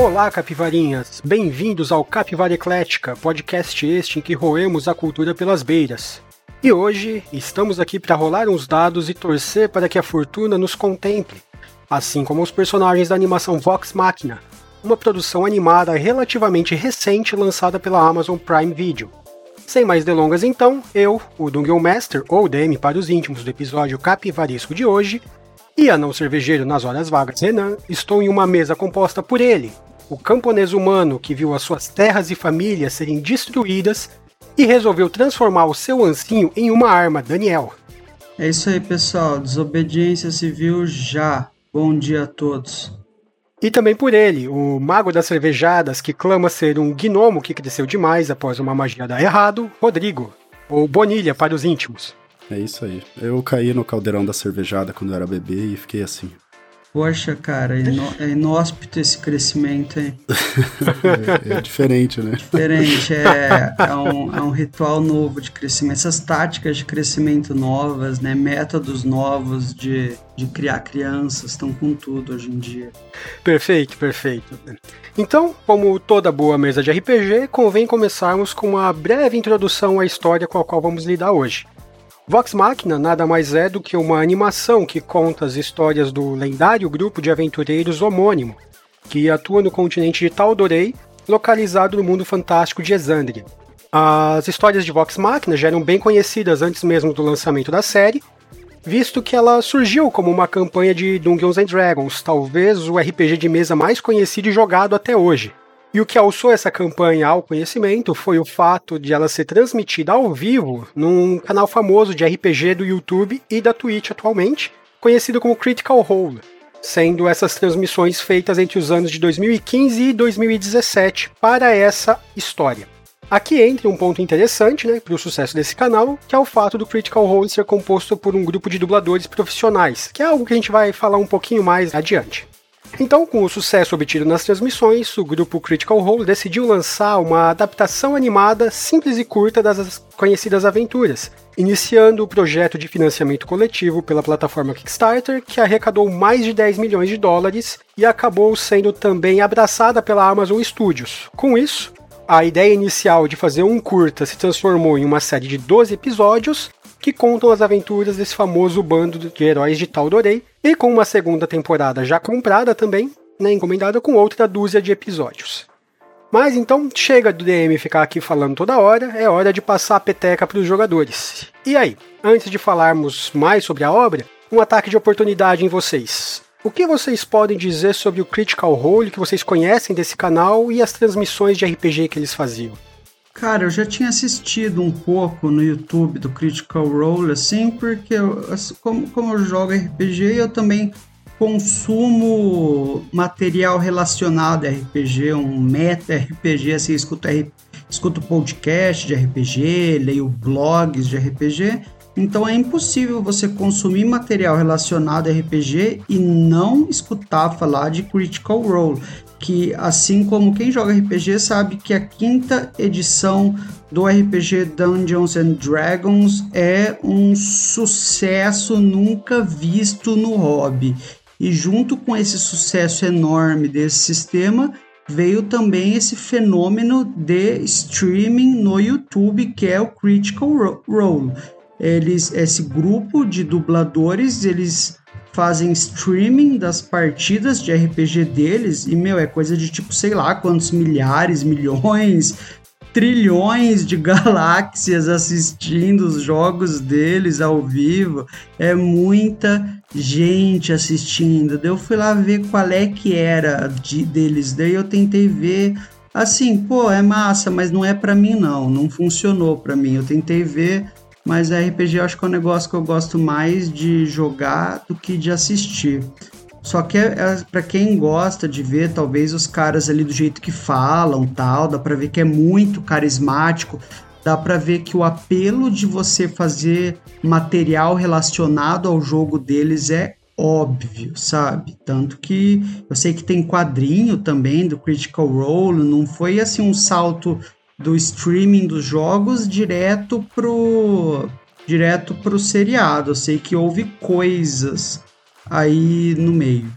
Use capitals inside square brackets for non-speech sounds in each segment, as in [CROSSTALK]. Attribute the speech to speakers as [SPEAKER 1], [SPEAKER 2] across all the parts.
[SPEAKER 1] Olá, capivarinhas! Bem-vindos ao Capivara Eclética, podcast este em que roemos a cultura pelas beiras. E hoje estamos aqui para rolar uns dados e torcer para que a fortuna nos contemple, assim como os personagens da animação Vox Machina, uma produção animada relativamente recente lançada pela Amazon Prime Video. Sem mais delongas então, eu, o Dungeon Master, ou DM para os íntimos do episódio capivaresco de hoje, e a não cervejeiro nas horas vagas Renan, estou em uma mesa composta por ele, o camponês humano que viu as suas terras e famílias serem destruídas e resolveu transformar o seu ancinho em uma arma, Daniel.
[SPEAKER 2] É isso aí, pessoal. Desobediência civil já. Bom dia a todos.
[SPEAKER 1] E também por ele, o mago das cervejadas que clama ser um gnomo que cresceu demais após uma magia dar errado, Rodrigo, ou Bonilha para os íntimos.
[SPEAKER 3] É isso aí. Eu caí no caldeirão da cervejada quando eu era bebê e fiquei assim.
[SPEAKER 2] Poxa, cara, é, é inóspito esse crescimento, hein? [LAUGHS]
[SPEAKER 3] é, é, diferente, né?
[SPEAKER 2] Diferente, é, é, um, é um ritual novo de crescimento. Essas táticas de crescimento novas, né? Métodos novos de, de criar crianças estão com tudo hoje em dia.
[SPEAKER 1] Perfeito, perfeito. Então, como toda boa mesa de RPG, convém começarmos com uma breve introdução à história com a qual vamos lidar hoje. Vox Machina nada mais é do que uma animação que conta as histórias do lendário grupo de aventureiros homônimo, que atua no continente de Tal'Dorei, localizado no mundo fantástico de Exandria. As histórias de Vox Machina já eram bem conhecidas antes mesmo do lançamento da série, visto que ela surgiu como uma campanha de Dungeons and Dragons, talvez o RPG de mesa mais conhecido e jogado até hoje. E o que alçou essa campanha ao conhecimento foi o fato de ela ser transmitida ao vivo num canal famoso de RPG do YouTube e da Twitch atualmente, conhecido como Critical Role, sendo essas transmissões feitas entre os anos de 2015 e 2017 para essa história. Aqui entra um ponto interessante né, para o sucesso desse canal, que é o fato do Critical Role ser composto por um grupo de dubladores profissionais, que é algo que a gente vai falar um pouquinho mais adiante. Então, com o sucesso obtido nas transmissões, o grupo Critical Role decidiu lançar uma adaptação animada simples e curta das conhecidas aventuras, iniciando o projeto de financiamento coletivo pela plataforma Kickstarter, que arrecadou mais de 10 milhões de dólares e acabou sendo também abraçada pela Amazon Studios. Com isso, a ideia inicial de fazer um curta se transformou em uma série de 12 episódios que contam as aventuras desse famoso bando de heróis de Tal'Dorei, e com uma segunda temporada já comprada também, né, encomendada com outra dúzia de episódios. Mas então chega do DM ficar aqui falando toda hora, é hora de passar a peteca para os jogadores. E aí, antes de falarmos mais sobre a obra, um ataque de oportunidade em vocês. O que vocês podem dizer sobre o Critical Role que vocês conhecem desse canal e as transmissões de RPG que eles faziam?
[SPEAKER 2] Cara, eu já tinha assistido um pouco no YouTube do Critical Role, assim, porque eu, como, como eu jogo RPG, eu também consumo material relacionado a RPG, um meta RPG, assim, escuto, escuto podcast de RPG, leio blogs de RPG, então é impossível você consumir material relacionado a RPG e não escutar falar de Critical Role que assim como quem joga RPG sabe que a quinta edição do RPG Dungeons and Dragons é um sucesso nunca visto no hobby. E junto com esse sucesso enorme desse sistema, veio também esse fenômeno de streaming no YouTube, que é o Critical Role. Eles, esse grupo de dubladores, eles fazem streaming das partidas de RPG deles e, meu, é coisa de tipo, sei lá quantos milhares, milhões, trilhões de [LAUGHS] galáxias assistindo os jogos deles ao vivo. É muita gente assistindo. Daí eu fui lá ver qual é que era de, deles. Daí eu tentei ver assim, pô, é massa, mas não é para mim não, não funcionou para mim. Eu tentei ver mas RPG eu acho que é um negócio que eu gosto mais de jogar do que de assistir. Só que é, é para quem gosta de ver, talvez os caras ali do jeito que falam, tal, dá para ver que é muito carismático, dá para ver que o apelo de você fazer material relacionado ao jogo deles é óbvio, sabe? Tanto que eu sei que tem quadrinho também do Critical Role, não foi assim um salto do streaming dos jogos direto pro direto pro seriado. Eu sei que houve coisas aí no meio.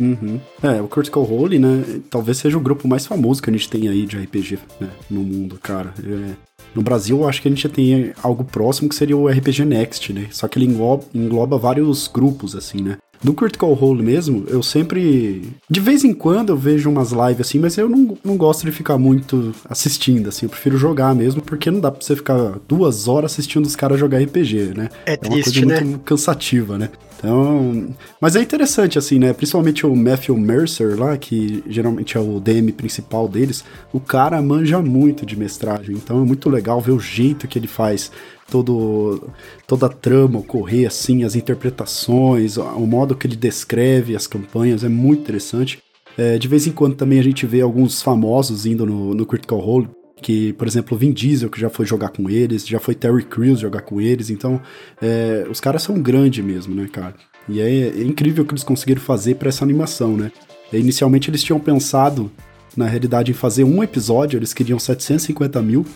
[SPEAKER 3] Uhum. É, o Critical Role, né? Talvez seja o grupo mais famoso que a gente tem aí de RPG né, no mundo, cara. É, no Brasil, eu acho que a gente tem algo próximo que seria o RPG Next, né? Só que ele engloba, engloba vários grupos, assim, né? Do Critical Role mesmo, eu sempre. De vez em quando eu vejo umas lives assim, mas eu não, não gosto de ficar muito assistindo, assim. Eu prefiro jogar mesmo, porque não dá pra você ficar duas horas assistindo os caras jogar RPG, né?
[SPEAKER 1] É,
[SPEAKER 3] é uma
[SPEAKER 1] triste,
[SPEAKER 3] coisa
[SPEAKER 1] né?
[SPEAKER 3] muito cansativa, né? Então. Mas é interessante, assim, né? Principalmente o Matthew Mercer lá, que geralmente é o DM principal deles. O cara manja muito de mestragem. Então é muito legal ver o jeito que ele faz todo, toda a trama ocorrer, assim, as interpretações, o modo que ele descreve as campanhas, é muito interessante. É, de vez em quando também a gente vê alguns famosos indo no, no Critical Role, que, por exemplo, Vin Diesel, que já foi jogar com eles, já foi Terry Crews jogar com eles, então é, os caras são grandes mesmo, né, cara? E é, é incrível o que eles conseguiram fazer para essa animação, né? E, inicialmente eles tinham pensado, na realidade, em fazer um episódio, eles queriam 750 mil,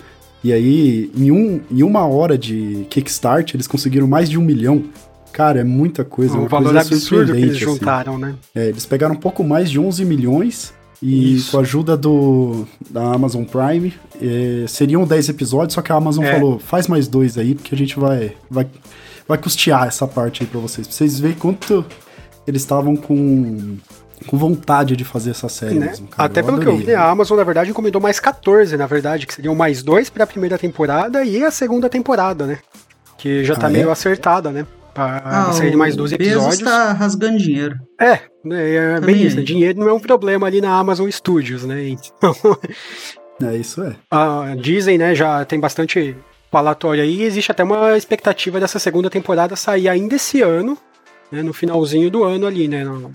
[SPEAKER 3] e aí, em, um, em uma hora de Kickstart, eles conseguiram mais de um milhão. Cara, é muita coisa.
[SPEAKER 1] Um
[SPEAKER 3] uma
[SPEAKER 1] valor
[SPEAKER 3] coisa
[SPEAKER 1] absurdo que eles
[SPEAKER 3] assim.
[SPEAKER 1] juntaram, né?
[SPEAKER 3] É, eles pegaram um pouco mais de 11 milhões e
[SPEAKER 1] Isso.
[SPEAKER 3] com a ajuda do, da Amazon Prime, é, seriam 10 episódios, só que a Amazon
[SPEAKER 1] É.
[SPEAKER 3] falou, faz mais dois aí, porque a gente vai, vai, vai custear essa parte aí pra vocês. Pra vocês verem quanto eles estavam com, com vontade de fazer essa série
[SPEAKER 1] Né?
[SPEAKER 3] mesmo, cara.
[SPEAKER 1] Até pelo que eu
[SPEAKER 3] adorei.
[SPEAKER 1] vi, a Amazon, na verdade, encomendou mais 14, na verdade, que seriam mais dois pra primeira temporada e a segunda temporada, né? Que já tá
[SPEAKER 3] Ah, é?
[SPEAKER 1] meio acertada, né? Pra sair
[SPEAKER 2] o
[SPEAKER 1] mais 12
[SPEAKER 2] Bezos
[SPEAKER 1] episódios.
[SPEAKER 2] tá rasgando dinheiro.
[SPEAKER 1] É, né, é
[SPEAKER 2] Também
[SPEAKER 1] bem isso.
[SPEAKER 2] é.
[SPEAKER 1] né? Dinheiro não é um problema ali na Amazon Studios, né? Então, [LAUGHS]
[SPEAKER 3] É, isso é.
[SPEAKER 1] a Disney, né, já tem bastante falatório aí. e Existe até uma expectativa dessa segunda temporada sair ainda esse ano, né? No finalzinho do ano ali, né? no-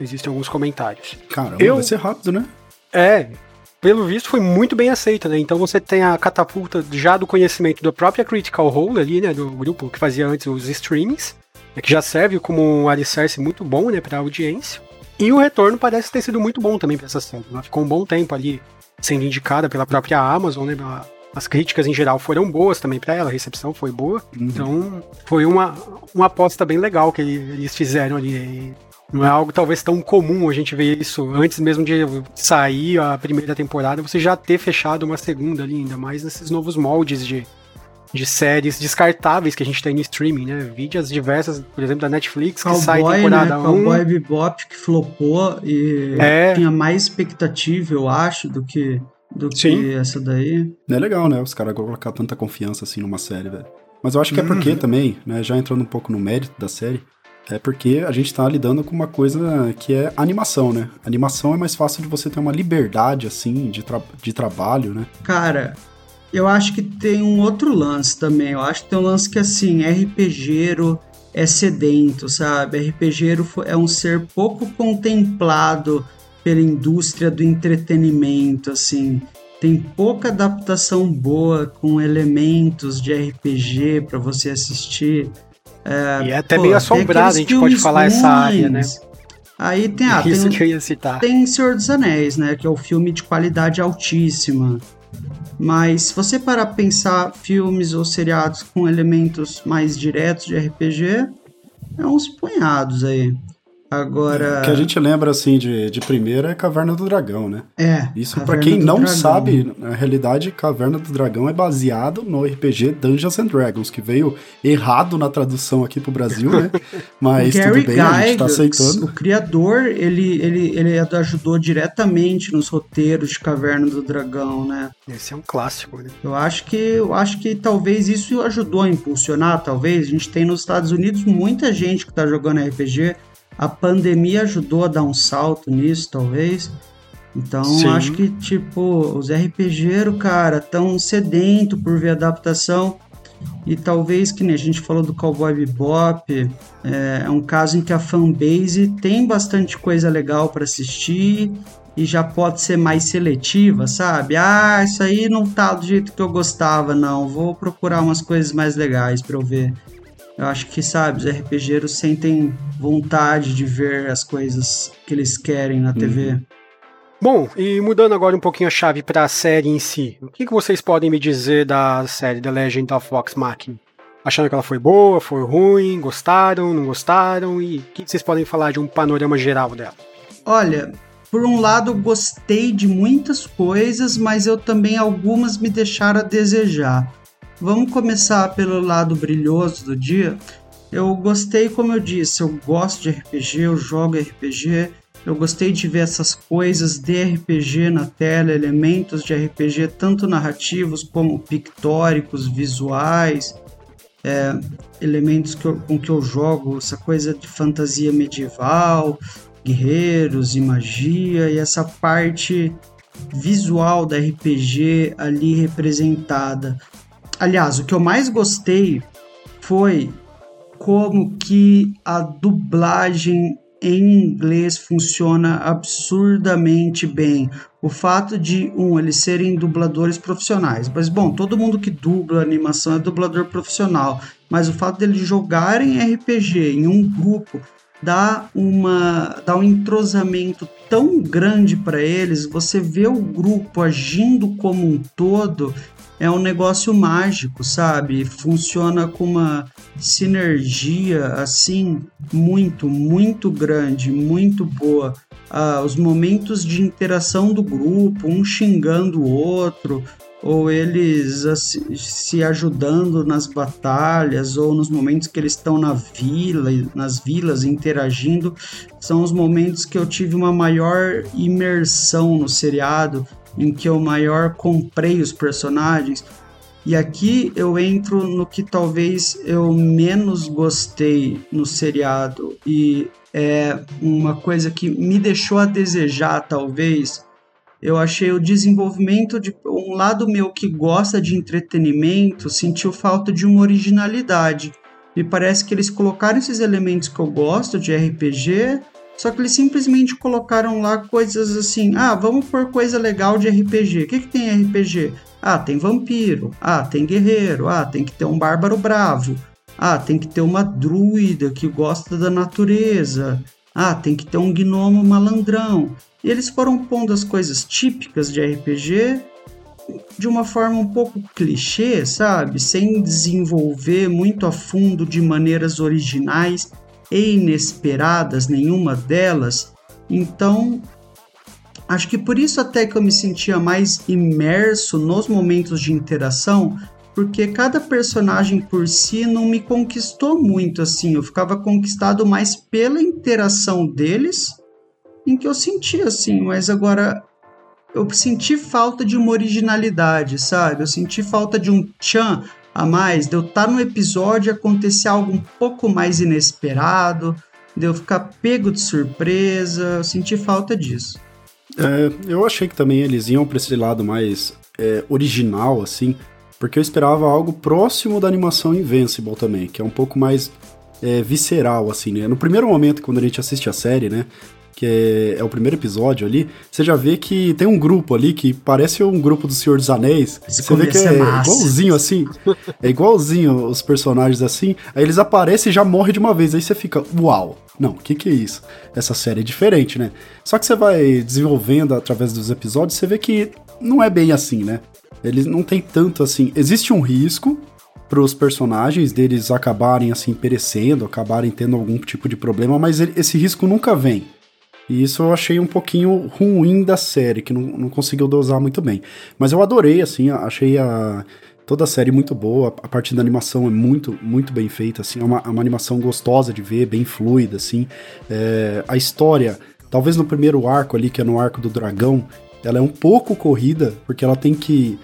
[SPEAKER 1] Existem alguns comentários.
[SPEAKER 3] Caramba,
[SPEAKER 1] Eu-
[SPEAKER 3] vai ser rápido, né?
[SPEAKER 1] É, pelo visto foi muito bem aceita, né? Então você tem a catapulta já do conhecimento da própria Critical Role ali, né? Do grupo que fazia antes os streamings, né, que já serve como um alicerce muito bom, né, pra audiência. E o retorno parece ter sido muito bom também pra essa série. Ela ficou um bom tempo ali sendo indicada pela própria Amazon, né? As críticas em geral foram boas também pra ela, a recepção foi boa. Então foi uma, uma aposta bem legal que eles fizeram ali. Não é algo talvez tão comum a gente ver isso antes mesmo de sair a primeira temporada, você já ter fechado uma segunda ali, ainda mais nesses novos moldes de, de séries descartáveis que a gente tem no streaming, né? Vídeos diversas, por exemplo, da Netflix, que sai
[SPEAKER 2] Cowboy, né?
[SPEAKER 1] temporada 1.
[SPEAKER 2] Cowboy Bebop que flopou e
[SPEAKER 1] É.
[SPEAKER 2] tinha mais expectativa, eu acho, do que, do
[SPEAKER 1] Sim.
[SPEAKER 2] que essa daí.
[SPEAKER 3] É legal, né? Os caras colocar tanta confiança assim numa série, velho. Mas eu acho que é
[SPEAKER 2] Uhum.
[SPEAKER 3] porque também, né? Já entrando um pouco no mérito da série, é porque a gente tá lidando com uma coisa que é animação, né? Animação é mais fácil de você ter uma liberdade, assim, de, tra de trabalho, né?
[SPEAKER 2] Cara, eu acho que tem um outro lance também. Eu acho que tem um lance que, assim, RPGero é sedento, sabe? RPGero é um ser pouco contemplado pela indústria do entretenimento, assim. Tem pouca adaptação boa com elementos de RPG pra você assistir.
[SPEAKER 1] E é até
[SPEAKER 2] Pô,
[SPEAKER 1] meio assombrado, a gente pode falar essa área, né?
[SPEAKER 2] ruins. Aí tem, ah,
[SPEAKER 1] Isso
[SPEAKER 2] tem,
[SPEAKER 1] que eu ia citar.
[SPEAKER 2] tem Senhor dos Anéis, né? Que é o filme de qualidade altíssima. Mas se você parar pra pensar filmes ou seriados com elementos mais diretos de RPG, é uns punhados aí. Agora.
[SPEAKER 3] O que a gente lembra, assim, de, de primeira é Caverna do Dragão, né?
[SPEAKER 2] É.
[SPEAKER 3] Isso pra
[SPEAKER 2] Caverna
[SPEAKER 3] quem não
[SPEAKER 2] Dragão.
[SPEAKER 3] sabe, na realidade, Caverna do Dragão é baseado no RPG Dungeons and Dragons, que veio errado na tradução aqui pro Brasil, né? [LAUGHS] Mas
[SPEAKER 2] Gary
[SPEAKER 3] tudo bem, a gente tá
[SPEAKER 2] Gygax,
[SPEAKER 3] aceitando.
[SPEAKER 2] o criador, ele, ele, ele ajudou diretamente nos roteiros de Caverna do Dragão, né?
[SPEAKER 1] Esse é um clássico, né?
[SPEAKER 2] Eu acho que eu acho que talvez isso ajudou a impulsionar, talvez. A gente tem nos Estados Unidos muita gente que tá jogando RPG. A pandemia ajudou a dar um salto nisso, talvez. Então,
[SPEAKER 1] Sim.
[SPEAKER 2] acho que tipo, os RPGeros, cara, tão sedento por ver adaptação. E talvez que nem a gente falou do Cowboy Bebop, é, é um caso em que a fanbase tem bastante coisa legal para assistir e já pode ser mais seletiva, sabe? Ah, isso aí não tá do jeito que eu gostava, não. Vou procurar umas coisas mais legais para eu ver. Eu acho que, sabe, os RPGeros sentem vontade de ver as coisas que eles querem na TV.
[SPEAKER 1] Bom, e mudando agora um pouquinho a chave para a série em si, o que, que vocês podem me dizer da série The Legend of Vox Machina? Achando que ela foi boa, foi ruim, gostaram, não gostaram? E o que, que vocês podem falar de um panorama geral dela?
[SPEAKER 2] Olha, por um lado, gostei de muitas coisas, mas eu também algumas me deixaram a desejar. Vamos começar pelo lado brilhoso do dia. Eu gostei, como eu disse, eu gosto de RPG, eu jogo RPG. Eu gostei de ver essas coisas de RPG na tela, elementos de RPG, tanto narrativos como pictóricos, visuais, é, elementos que eu, com que eu jogo, essa coisa de fantasia medieval, guerreiros e magia, e essa parte visual da RPG ali representada. Aliás, o que eu mais gostei foi como que a dublagem em inglês funciona absurdamente bem. O fato de, um, eles serem dubladores profissionais. Mas, bom, todo mundo que dubla animação é dublador profissional. Mas o fato deles jogarem RPG em um grupo dá, uma, dá um entrosamento tão grande para eles. Você vê o grupo agindo como um todo é um negócio mágico, sabe? Funciona com uma sinergia assim muito, muito grande, muito boa. Ah, os momentos de interação do grupo, um xingando o outro, ou eles assim, se ajudando nas batalhas, ou nos momentos que eles estão na vila, nas vilas interagindo, são os momentos que eu tive uma maior imersão no seriado em que eu maior comprei os personagens. E aqui eu entro no que talvez eu menos gostei no seriado e é uma coisa que me deixou a desejar, talvez. Eu achei o desenvolvimento de um lado meu que gosta de entretenimento sentiu falta de uma originalidade. Me parece que eles colocaram esses elementos que eu gosto de RPG só que eles simplesmente colocaram lá coisas assim: ah, vamos pôr coisa legal de RPG. O que, que tem RPG? Ah, tem vampiro. Ah, tem guerreiro. Ah, tem que ter um bárbaro bravo. Ah, tem que ter uma druida que gosta da natureza. Ah, tem que ter um gnomo malandrão. E eles foram pondo as coisas típicas de RPG de uma forma um pouco clichê, sabe? Sem desenvolver muito a fundo de maneiras originais e inesperadas, nenhuma delas. Então, acho que por isso até que eu me sentia mais imerso nos momentos de interação, porque cada personagem por si não me conquistou muito assim, eu ficava conquistado mais pela interação deles, em que eu sentia assim, mas agora eu senti falta de uma originalidade, sabe? Eu senti falta de um tchan, a mais, de eu estar tá no episódio e acontecer algo um pouco mais inesperado, de eu ficar pego de surpresa, eu senti falta disso.
[SPEAKER 3] É, eu achei que também eles iam para esse lado mais é, original, assim, porque eu esperava algo próximo da animação Invincible também, que é um pouco mais é, visceral, assim, né? No primeiro momento, quando a gente assiste a série, né? Que é, é, o primeiro episódio ali, você já vê que tem um grupo ali que parece um grupo do Senhor dos Anéis. Esse você vê que é, é igualzinho assim. É igualzinho os personagens assim. Aí eles aparecem e já morrem de uma vez. Aí você fica, uau! Não, o que, que é isso? Essa série é diferente, né? Só que você vai desenvolvendo através dos episódios, você vê que não é bem assim, né? Eles não tem tanto assim. Existe um risco para os personagens deles acabarem assim perecendo, acabarem tendo algum tipo de problema, mas ele, esse risco nunca vem. E isso eu achei um pouquinho ruim da série, que não, não conseguiu dosar muito bem. Mas eu adorei, assim, achei a, toda a série muito boa, a parte da animação é muito, muito bem feita, assim, é uma, uma animação gostosa de ver, bem fluida, assim. É, a história, talvez no primeiro arco ali, que é no arco do dragão, ela é um pouco corrida, porque ela tem que,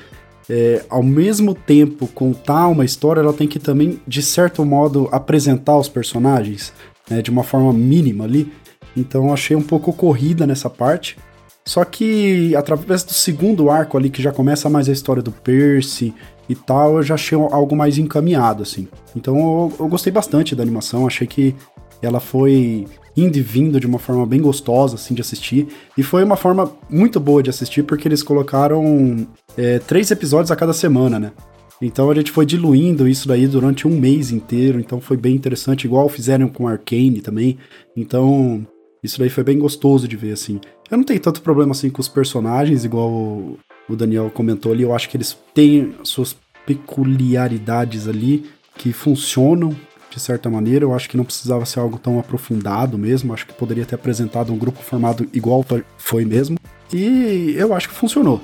[SPEAKER 3] é, ao mesmo tempo contar uma história, ela tem que também, de certo modo, apresentar os personagens, né, de uma forma mínima ali. Então achei um pouco corrida nessa parte. Só que através do segundo arco ali, que já começa mais a história do Percy e tal, eu já achei algo mais encaminhado, assim. Então eu, eu gostei bastante da animação, achei que ela foi indo e vindo de uma forma bem gostosa, assim, de assistir. E foi uma forma muito boa de assistir, porque eles colocaram é, três episódios a cada semana, né? Então a gente foi diluindo isso daí durante um mês inteiro, então foi bem interessante, igual fizeram com Arcane também. Então isso daí foi bem gostoso de ver, assim. Eu não tenho tanto problema, assim, com os personagens, igual o, o Daniel comentou ali. Eu acho que eles têm suas peculiaridades ali que funcionam, de certa maneira. Eu acho que não precisava ser algo tão aprofundado mesmo. Acho que poderia ter apresentado um grupo formado igual foi mesmo. E eu acho que funcionou.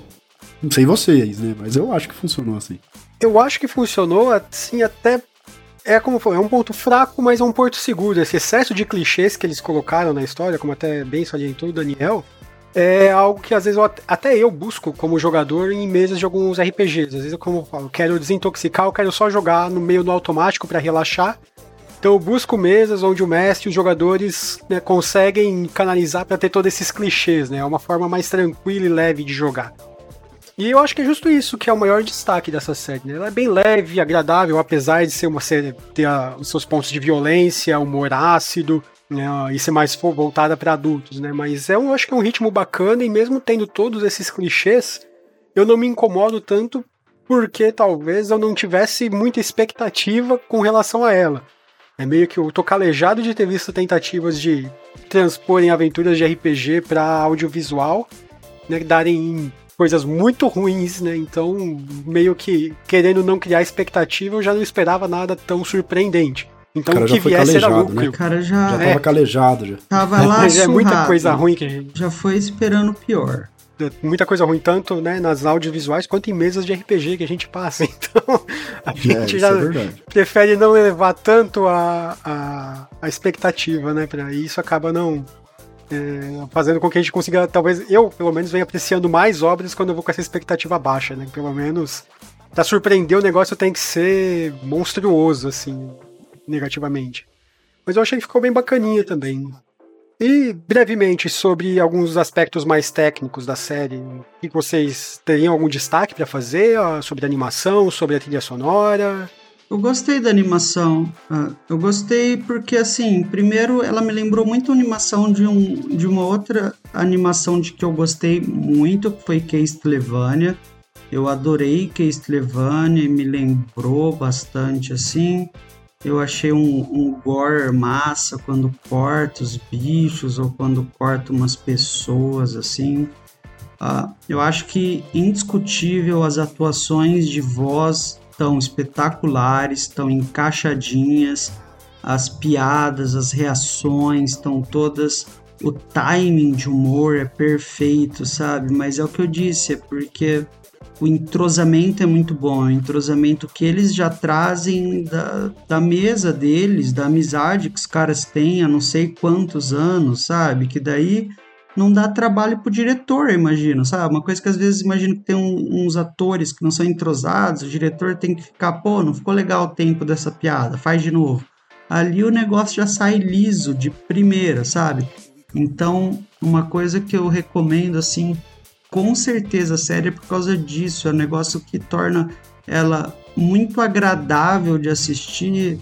[SPEAKER 3] Não sei vocês, né? Mas eu acho que funcionou assim.
[SPEAKER 1] Eu acho que funcionou, assim, até. É como foi, é um ponto fraco, mas é um porto seguro. Esse excesso de clichês que eles colocaram na história, como até bem salientou o Daniel, é algo que às vezes eu, até eu busco como jogador em mesas de alguns RPGs. Às vezes, eu, como eu falo, quero desintoxicar, eu quero só jogar no meio no automático para relaxar. Então eu busco mesas onde o mestre e os jogadores né, conseguem canalizar para ter todos esses clichês, né? É uma forma mais tranquila e leve de jogar. E eu acho que é justo isso que é o maior destaque dessa série. Né? Ela é bem leve, agradável, apesar de ser uma série ter a, os seus pontos de violência, humor ácido, né, e ser mais voltada para adultos, né? Mas é um, eu acho que é um ritmo bacana e mesmo tendo todos esses clichês, eu não me incomodo tanto porque talvez eu não tivesse muita expectativa com relação a ela. É meio que eu tô calejado de ter visto tentativas de transporem aventuras de RPG para audiovisual, né, darem coisas muito ruins, né? Então, meio que querendo não criar expectativa, eu já não esperava nada tão surpreendente. Então o que viesse era lucro. Né?
[SPEAKER 2] cara já,
[SPEAKER 3] já tava é, calejado já.
[SPEAKER 2] Tava [LAUGHS] lá
[SPEAKER 1] Mas é muita coisa ruim que a gente...
[SPEAKER 2] Já foi esperando o pior.
[SPEAKER 1] É, muita coisa ruim, tanto né, nas audiovisuais quanto em mesas de RPG que a gente passa. [LAUGHS] Então, a é, gente é, já é prefere não elevar tanto a, a, a expectativa, né? Pra isso acaba não, é, fazendo com que a gente consiga, talvez eu, pelo menos, venha apreciando mais obras quando eu vou com essa expectativa baixa, né? Pelo menos, pra surpreender o negócio tem que ser monstruoso, assim, negativamente. Mas eu achei que ficou bem bacaninha também. E, brevemente, sobre alguns aspectos mais técnicos da série, que vocês teriam algum destaque para fazer sobre a animação, sobre a trilha sonora?
[SPEAKER 2] Eu gostei da animação. Ah, eu gostei porque, assim, primeiro ela me lembrou muito a animação de, um, de uma outra animação de que eu gostei muito, que foi Castlevania. Eu adorei Castlevania e me lembrou bastante, assim. Eu achei um, um gore massa quando corta os bichos ou quando corta umas pessoas, assim. Uh, eu acho que indiscutível as atuações de voz estão espetaculares, estão encaixadinhas, as piadas, as reações estão todas. O timing de humor é perfeito, sabe? Mas é o que eu disse, é porque o entrosamento é muito bom, o entrosamento que eles já trazem da, da mesa deles, da amizade que os caras têm há não sei quantos anos, sabe? Que daí não dá trabalho pro diretor, imagino, sabe? Uma coisa que às vezes imagino que tem um, uns atores que não são entrosados, o diretor tem que ficar, pô, não ficou legal o tempo dessa piada, faz de novo. Ali o negócio já sai liso de primeira, sabe? Então, uma coisa que eu recomendo, assim, com certeza a série é por causa disso, é um negócio que torna ela muito agradável de assistir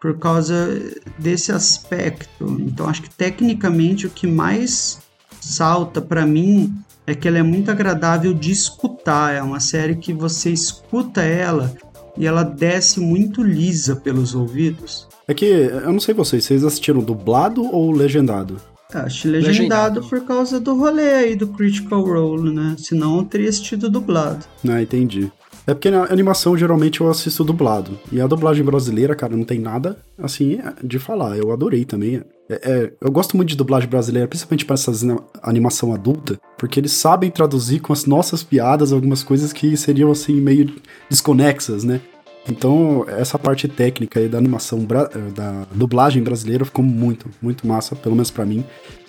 [SPEAKER 2] por causa desse aspecto. Então, acho que tecnicamente o que mais salta para mim é que ela é muito agradável de escutar. É uma série que você escuta ela e ela desce muito lisa pelos ouvidos.
[SPEAKER 3] É que, eu não sei vocês, vocês assistiram dublado ou legendado?
[SPEAKER 2] Acho legendado, legendado por causa do rolê aí do Critical Role, né? Senão eu teria assistido dublado.
[SPEAKER 3] Ah, entendi. É porque na animação geralmente eu assisto dublado. E a dublagem brasileira, cara, não tem nada assim de falar. Eu adorei também. É, é, eu gosto muito de dublagem brasileira, principalmente para essas animação adulta, porque eles sabem traduzir com as nossas piadas algumas coisas que seriam assim meio desconexas, né? Então, essa parte técnica aí da animação, da dublagem brasileira ficou muito, muito massa, pelo menos para mim.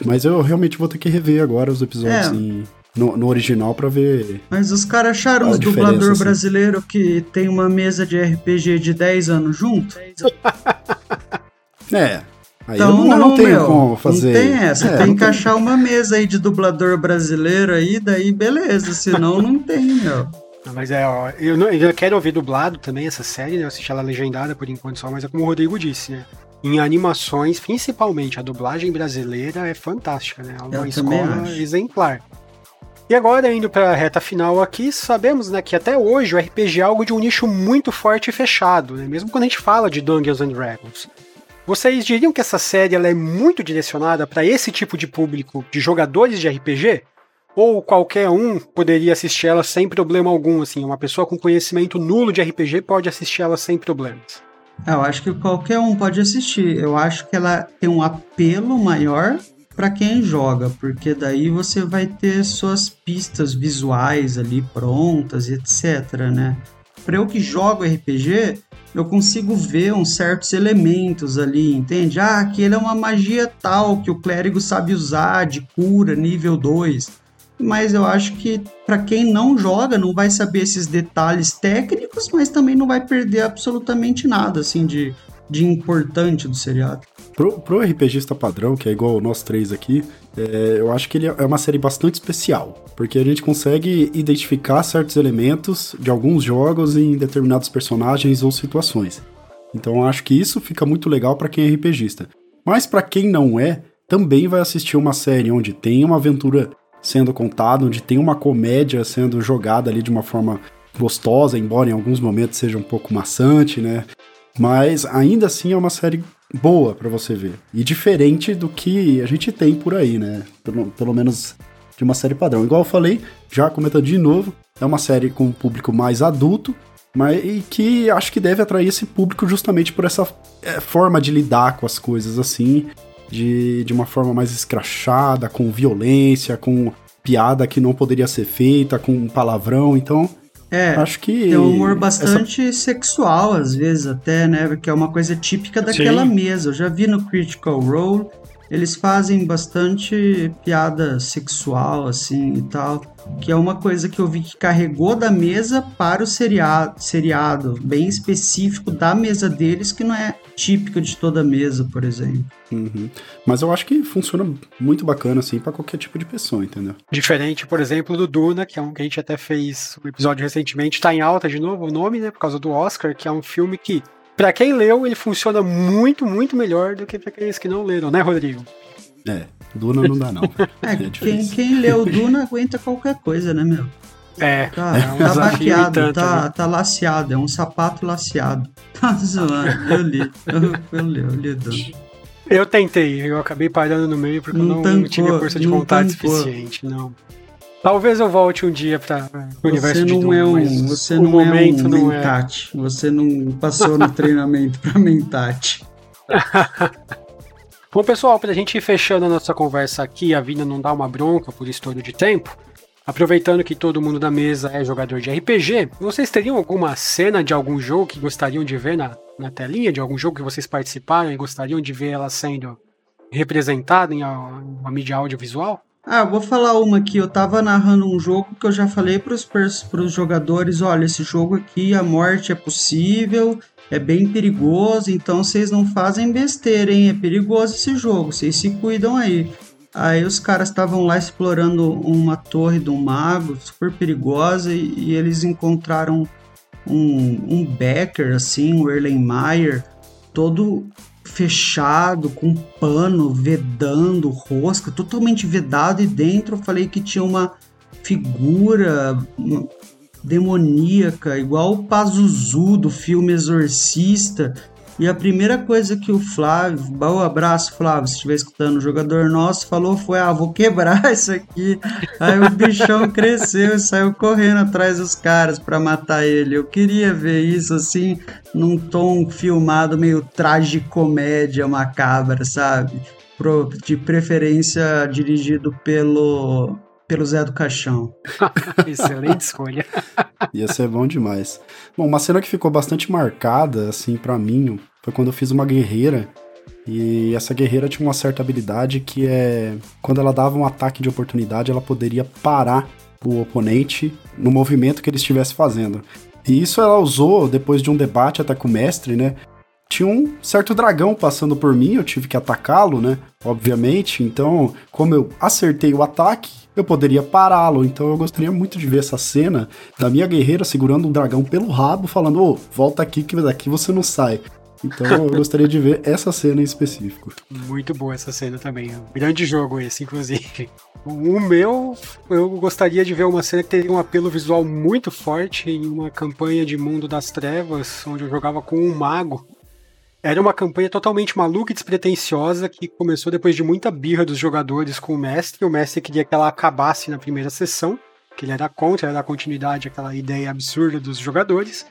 [SPEAKER 3] Mas eu realmente vou ter que rever agora os episódios é. em, no, no, original para ver.
[SPEAKER 2] Mas os caras acharam os dublador assim. brasileiro que tem uma mesa de RPG de 10 anos junto? [LAUGHS]
[SPEAKER 3] é, Aí então, não, não, tem como fazer.
[SPEAKER 2] Não tem essa. É, tem que achar uma mesa aí de dublador brasileiro aí, daí beleza. Senão não tem, meu.
[SPEAKER 1] Mas é, ó, eu, não, eu quero ouvir dublado também essa série, né? Eu assisti ela legendada por enquanto só, mas é como o Rodrigo disse, né? Em animações, principalmente, a dublagem brasileira é fantástica, né? É uma eu escola exemplar. E agora, indo para a reta final aqui, sabemos né, que até hoje o RPG é algo de um nicho muito forte e fechado, né? mesmo quando a gente fala de Dungeons and Dragons. Vocês diriam que essa série ela é muito direcionada para esse tipo de público de jogadores de RPG? Ou qualquer um poderia assistir ela sem problema algum, assim, uma pessoa com conhecimento nulo de RPG pode assistir ela sem problemas?
[SPEAKER 2] Eu acho que qualquer um pode assistir. Eu acho que ela tem um apelo maior para quem joga, porque daí você vai ter suas pistas visuais ali prontas, etc, né? Para eu que jogo RPG, eu consigo ver uns certos elementos ali, entende? Ah, aquele é uma magia tal que o clérigo sabe usar de cura nível 2 mas eu acho que para quem não joga não vai saber esses detalhes técnicos, mas também não vai perder absolutamente nada assim de, de importante do seriado.
[SPEAKER 3] Pro, pro RPGista padrão, que é igual nós três aqui, é, eu acho que ele é uma série bastante especial, porque a gente consegue identificar certos elementos de alguns jogos em determinados personagens ou situações. Então eu acho que isso fica muito legal para quem é RPGista. Mas para quem não é, também vai assistir uma série onde tem uma aventura sendo contado, onde tem uma comédia sendo jogada ali de uma forma gostosa, embora em alguns momentos seja um pouco maçante, né? Mas ainda assim é uma série boa para você ver. E diferente do que a gente tem por aí, né? Pelo, pelo menos de uma série padrão. Igual eu falei, já comentando de novo, é uma série com um público mais adulto, mas e que acho que deve atrair esse público justamente por essa é, forma de lidar com as coisas assim, de, de uma forma mais escrachada, com violência, com piada que não poderia ser feita, com palavrão, então.
[SPEAKER 2] É, acho que. Tem um humor bastante essa... sexual, às vezes, até, né? Que é uma coisa típica daquela Sim. mesa. Eu já vi no Critical Role eles fazem bastante piada sexual, assim, e tal, que é uma coisa que eu vi que carregou da mesa para o seriado, seriado bem específico da mesa deles, que não é típico de toda mesa, por exemplo.
[SPEAKER 3] Uhum. Mas eu acho que funciona muito bacana, assim, para qualquer tipo de pessoa, entendeu?
[SPEAKER 1] Diferente, por exemplo, do Duna, que é um que a gente até fez um episódio recentemente, tá em alta de novo o nome, né, por causa do Oscar, que é um filme que Pra quem leu, ele funciona muito, muito melhor do que pra aqueles que não leram, né, Rodrigo?
[SPEAKER 3] É, Duna não dá, não.
[SPEAKER 2] é, é quem, quem leu Duna aguenta qualquer coisa, né, meu?
[SPEAKER 1] É,
[SPEAKER 2] tá, é um tá baqueado, tanto, tá, né? tá laceado, é um sapato laceado. [LAUGHS] Tá zoando, eu li, eu, eu li, eu li Duna.
[SPEAKER 1] Eu tentei, eu acabei parando no meio porque não eu não, tancou, tive força de vontade suficiente, não. Talvez eu volte um dia para o universo
[SPEAKER 2] não
[SPEAKER 1] de
[SPEAKER 2] é um, Você não momento é um [LAUGHS] não mentate. É. Você não passou no treinamento para mentate. [LAUGHS]
[SPEAKER 1] Bom, pessoal, para a gente ir fechando a nossa conversa aqui, a vida não dá uma bronca por estouro de tempo, aproveitando que todo mundo da mesa é jogador de RPG, vocês teriam alguma cena de algum jogo que gostariam de ver na, na telinha, de algum jogo que vocês participaram e gostariam de ver ela sendo representada em uma mídia audiovisual?
[SPEAKER 2] Ah, vou falar uma aqui. Eu tava narrando um jogo que eu já falei pros, pros jogadores: olha, esse jogo aqui, a morte é possível, é bem perigoso, então vocês não fazem besteira, hein? É perigoso esse jogo, vocês se cuidam aí. Aí os caras estavam lá explorando uma torre um mago super perigosa e, e eles encontraram um, um Becker, assim, um Erlenmeyer, todo fechado, com pano, vedando, rosca, totalmente vedado, e dentro eu falei que tinha uma figura demoníaca, igual o Pazuzu do filme Exorcista, e a primeira coisa que o Flávio, bom abraço Flávio, se estiver escutando, o jogador nosso falou foi: Ah, vou quebrar [LAUGHS] isso aqui. Aí o bichão cresceu e saiu correndo atrás dos caras para matar ele. Eu queria ver isso assim, num tom filmado meio tragicomédia macabra, sabe? De preferência dirigido pelo pelo Zé do Caixão. [LAUGHS]
[SPEAKER 1] Excelente escolha. [LAUGHS]
[SPEAKER 3] Ia ser bom demais. Bom, uma cena que ficou bastante marcada, assim, para mim, foi quando eu fiz uma guerreira. E essa guerreira tinha uma certa habilidade que é. Quando ela dava um ataque de oportunidade, ela poderia parar o oponente no movimento que ele estivesse fazendo. E isso ela usou depois de um debate até com o mestre, né? Tinha um certo dragão passando por mim, eu tive que atacá-lo, né? Obviamente. Então, como eu acertei o ataque, eu poderia pará-lo. Então, eu gostaria muito de ver essa cena da minha guerreira segurando um dragão pelo rabo, falando: Ô, oh, volta aqui que daqui você não sai. Então, eu [LAUGHS] gostaria de ver essa cena em específico.
[SPEAKER 1] Muito boa essa cena também. Um grande jogo esse, inclusive. O meu, eu gostaria de ver uma cena que teria um apelo visual muito forte em uma campanha de Mundo das Trevas, onde eu jogava com um mago era uma campanha totalmente maluca e despretensiosa que começou depois de muita birra dos jogadores com o mestre. O mestre queria que ela acabasse na primeira sessão, que ele era contra, era a continuidade, aquela ideia absurda dos jogadores.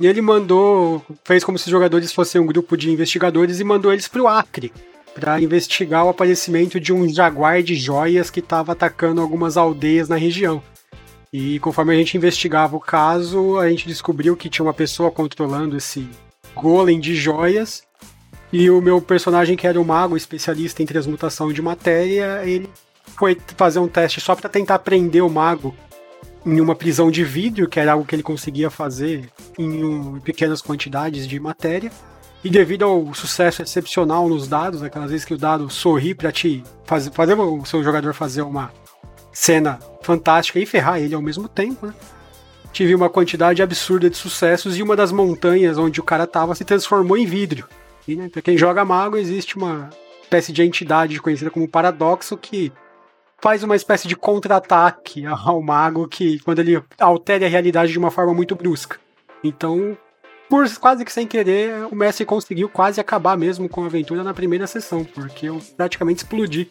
[SPEAKER 1] E ele mandou, fez como se os jogadores fossem um grupo de investigadores e mandou eles pro Acre para investigar o aparecimento de um jaguar de joias que estava atacando algumas aldeias na região. E conforme a gente investigava o caso, a gente descobriu que tinha uma pessoa controlando esse golem de joias. E o meu personagem, que era o mago, especialista em transmutação de matéria, ele foi fazer um teste só para tentar prender o mago em uma prisão de vidro, que era algo que ele conseguia fazer em, um, pequenas quantidades de matéria. E devido ao sucesso excepcional nos dados, aquelas vezes que o dado sorri para te fazer, fazer o seu jogador fazer uma cena fantástica e ferrar ele ao mesmo tempo, né? Tive uma quantidade absurda de sucessos e uma das montanhas onde o cara tava se transformou em vidro. E, né, pra quem joga mago, existe uma espécie de entidade conhecida como paradoxo que faz uma espécie de contra-ataque ao mago que quando ele altera a realidade de uma forma muito brusca. Então, por quase que sem querer, o Messi conseguiu quase acabar mesmo com a aventura na primeira sessão, porque eu praticamente explodi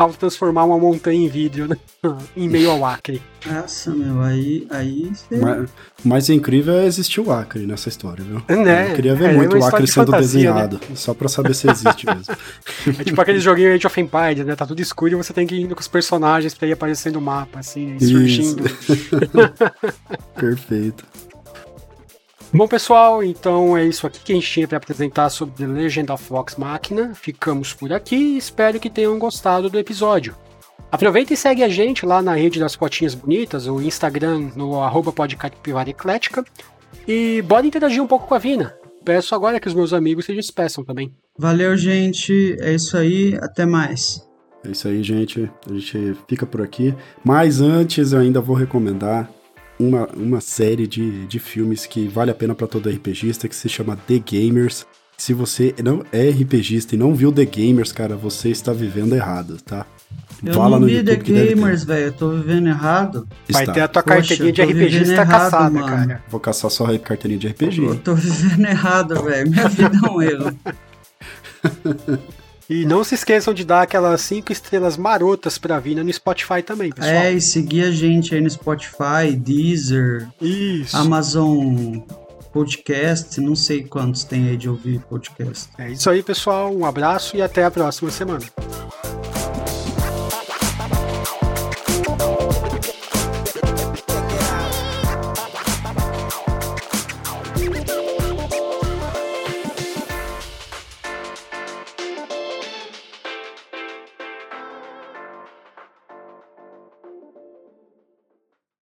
[SPEAKER 1] ao transformar uma montanha em vidro né? [LAUGHS] em meio ao Acre.
[SPEAKER 2] Nossa, meu, aí. aí
[SPEAKER 3] cê... mas, mas incrível é existir o Acre nessa história, viu?
[SPEAKER 1] Né?
[SPEAKER 3] Eu queria ver
[SPEAKER 1] é,
[SPEAKER 3] muito
[SPEAKER 1] é
[SPEAKER 3] o Acre sendo
[SPEAKER 1] fantasia,
[SPEAKER 3] desenhado, né? só pra saber se existe mesmo. [LAUGHS]
[SPEAKER 1] É tipo aquele joguinho Age of Empires, né? Tá tudo escuro e você tem que ir indo com os personagens pra ir aparecendo o mapa, assim, surgindo. [LAUGHS]
[SPEAKER 3] Perfeito.
[SPEAKER 1] Bom, pessoal, então é isso aqui que a gente tinha para apresentar sobre The Legend of Vox Machina. Ficamos por aqui e espero que tenham gostado do episódio. Aproveita e segue a gente lá na rede das fotinhas bonitas, o Instagram no arroba Eclética. E bora interagir um pouco com a Vina. Peço agora que os meus amigos se despeçam também.
[SPEAKER 2] Valeu, gente. É isso aí. Até mais.
[SPEAKER 3] É isso aí, gente. A gente fica por aqui. Mas antes, eu ainda vou recomendar uma, uma série de, de filmes que vale a pena para todo RPGista, que se chama The Gamers. Se você não é RPGista e não viu The Gamers, cara, você está vivendo errado, tá?
[SPEAKER 2] Eu Fala não vi The Gamers, velho. Eu tô vivendo errado.
[SPEAKER 1] Vai ter a tua Poxa, carteirinha de RPG tá caçada, mano. cara.
[SPEAKER 3] Vou caçar só a carteirinha de RPG.
[SPEAKER 2] Eu tô [LAUGHS] vivendo errado, velho. Minha vida é um erro. [LAUGHS]
[SPEAKER 1] E não se esqueçam de dar aquelas cinco estrelas marotas pra Vina no Spotify também, pessoal.
[SPEAKER 2] É, e seguir a gente aí no Spotify, Deezer,
[SPEAKER 1] Isso.
[SPEAKER 2] Amazon Podcast, não sei quantos tem aí de ouvir podcast.
[SPEAKER 1] É isso aí, pessoal. Um abraço e até a próxima semana.